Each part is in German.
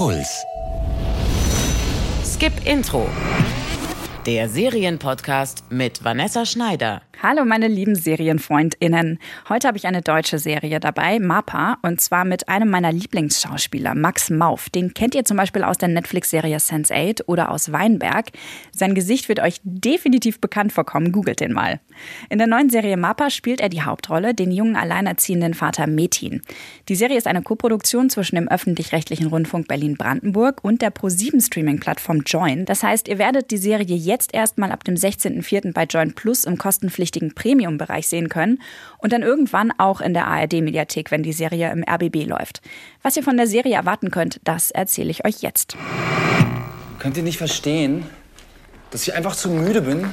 Puls. Skip Intro. Der Serienpodcast mit Vanessa Schneider. Hallo meine lieben Serienfreundinnen. Heute habe ich eine deutsche Serie dabei, Mappa, und zwar mit einem meiner Lieblingsschauspieler, Max Mauf. Den kennt ihr zum Beispiel aus der Netflix-Serie Sense8 oder aus Weinberg. Sein Gesicht wird euch definitiv bekannt vorkommen, googelt den mal. In der neuen Serie Mappa spielt er die Hauptrolle, den jungen alleinerziehenden Vater Metin. Die Serie ist eine Koproduktion zwischen dem öffentlich-rechtlichen Rundfunk Berlin-Brandenburg und der Pro7-Streaming-Plattform Join. Das heißt, ihr werdet die Serie jetzt erstmal ab dem 16.04. bei Join Plus im kostenpflichtigen kostenpflichtigen Premium-Bereich sehen können und dann irgendwann auch in der ARD-Mediathek, wenn die Serie im RBB läuft. Was ihr von der Serie erwarten könnt, das erzähle ich euch jetzt. Könnt ihr nicht verstehen, dass ich einfach zu müde bin,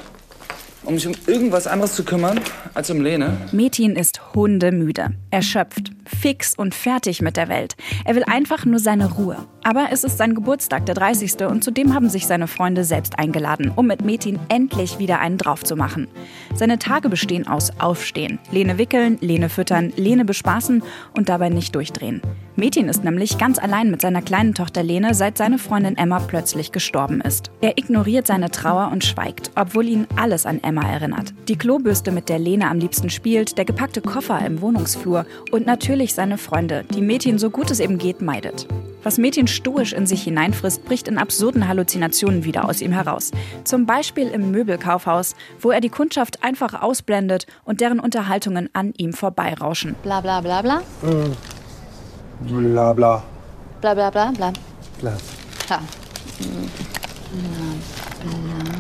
um mich um irgendwas anderes zu kümmern als um Lene? Metin ist hundemüde, erschöpft, fix und fertig mit der Welt. Er will einfach nur seine Ruhe. Aber es ist sein Geburtstag, der 30. und zudem haben sich seine Freunde selbst eingeladen, um mit Metin endlich wieder einen drauf zu machen. Seine Tage bestehen aus Aufstehen, Lene wickeln, Lene füttern, Lene bespaßen und dabei nicht durchdrehen. Metin ist nämlich ganz allein mit seiner kleinen Tochter Lene, seit seine Freundin Emma plötzlich gestorben ist. Er ignoriert seine Trauer und schweigt, obwohl ihn alles an Emma erinnert. Die Klobürste, mit der Lene am liebsten spielt, der gepackte Koffer im Wohnungsflur und natürlich seine Freunde, die Metin so gut es eben geht meidet. Was Metin stoisch in sich hineinfrisst, bricht in absurden Halluzinationen wieder aus ihm heraus. Zum Beispiel im Möbelkaufhaus, wo er die Kundschaft einfach ausblendet und deren Unterhaltungen an ihm vorbeirauschen. Bla bla bla bla. Mhm. Bla bla. Bla bla bla bla. Bla. Ja.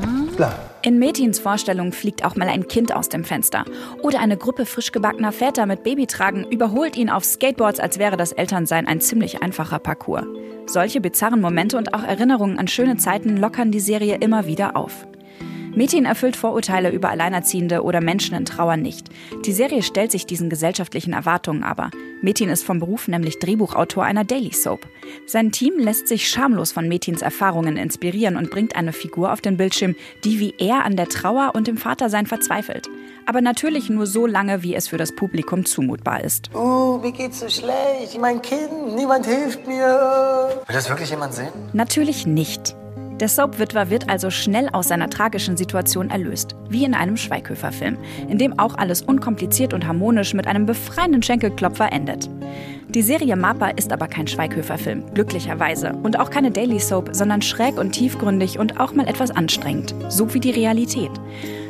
Bla. In Metins Vorstellung fliegt auch mal ein Kind aus dem Fenster. Oder eine Gruppe frisch gebackener Väter mit Babytragen überholt ihn auf Skateboards, als wäre das Elternsein ein ziemlich einfacher Parcours. Solche bizarren Momente und auch Erinnerungen an schöne Zeiten lockern die Serie immer wieder auf. Metin erfüllt Vorurteile über Alleinerziehende oder Menschen in Trauer nicht. Die Serie stellt sich diesen gesellschaftlichen Erwartungen aber. Metin ist vom Beruf nämlich Drehbuchautor einer Daily Soap. Sein Team lässt sich schamlos von Metins Erfahrungen inspirieren und bringt eine Figur auf den Bildschirm, die wie er an der Trauer und dem Vatersein verzweifelt. Aber natürlich nur so lange, wie es für das Publikum zumutbar ist. Oh, mir geht's so schlecht. Mein Kind, niemand hilft mir. Will das wirklich jemand sehen? Natürlich nicht. Der Soap-Witwer wird also schnell aus seiner tragischen Situation erlöst, wie in einem Schweighöfer-Film, in dem auch alles unkompliziert und harmonisch mit einem befreienden Schenkelklopfer endet. Die Serie Mappa ist aber kein Schweighöfer-Film, glücklicherweise. Und auch keine Daily Soap, sondern schräg und tiefgründig und auch mal etwas anstrengend. So wie die Realität.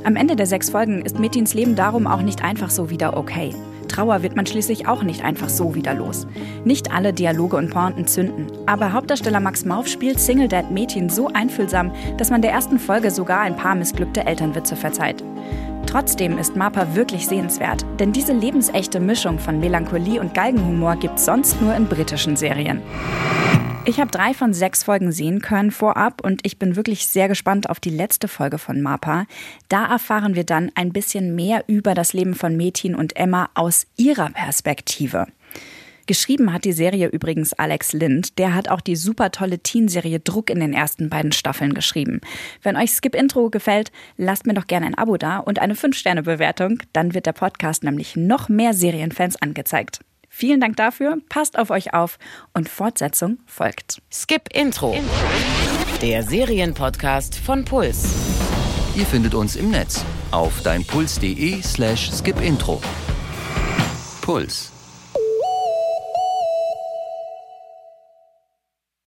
Am Ende der sechs Folgen ist Metins Leben darum auch nicht einfach so wieder okay. Trauer wird man schließlich auch nicht einfach so wieder los. Nicht alle Dialoge und Pointen zünden. Aber Hauptdarsteller Max Mauf spielt Single Dad Mädchen so einfühlsam, dass man der ersten Folge sogar ein paar missglückte Elternwitze verzeiht. Trotzdem ist Mappa wirklich sehenswert, denn diese lebensechte Mischung von Melancholie und Galgenhumor gibt's sonst nur in britischen Serien. Ich habe drei von sechs Folgen sehen können vorab und ich bin wirklich sehr gespannt auf die letzte Folge von MAPA. Da erfahren wir dann ein bisschen mehr über das Leben von Metin und Emma aus ihrer Perspektive. Geschrieben hat die Serie übrigens Alex Lind. Der hat auch die super tolle Teen-Serie Druck in den ersten beiden Staffeln geschrieben. Wenn euch Skip Intro gefällt, lasst mir doch gerne ein Abo da und eine 5-Sterne-Bewertung. Dann wird der Podcast nämlich noch mehr Serienfans angezeigt. Vielen Dank dafür, passt auf euch auf und Fortsetzung folgt. Skip Intro. Der Serienpodcast von Puls. Ihr findet uns im Netz auf deinpuls.de slash skipintro. Puls.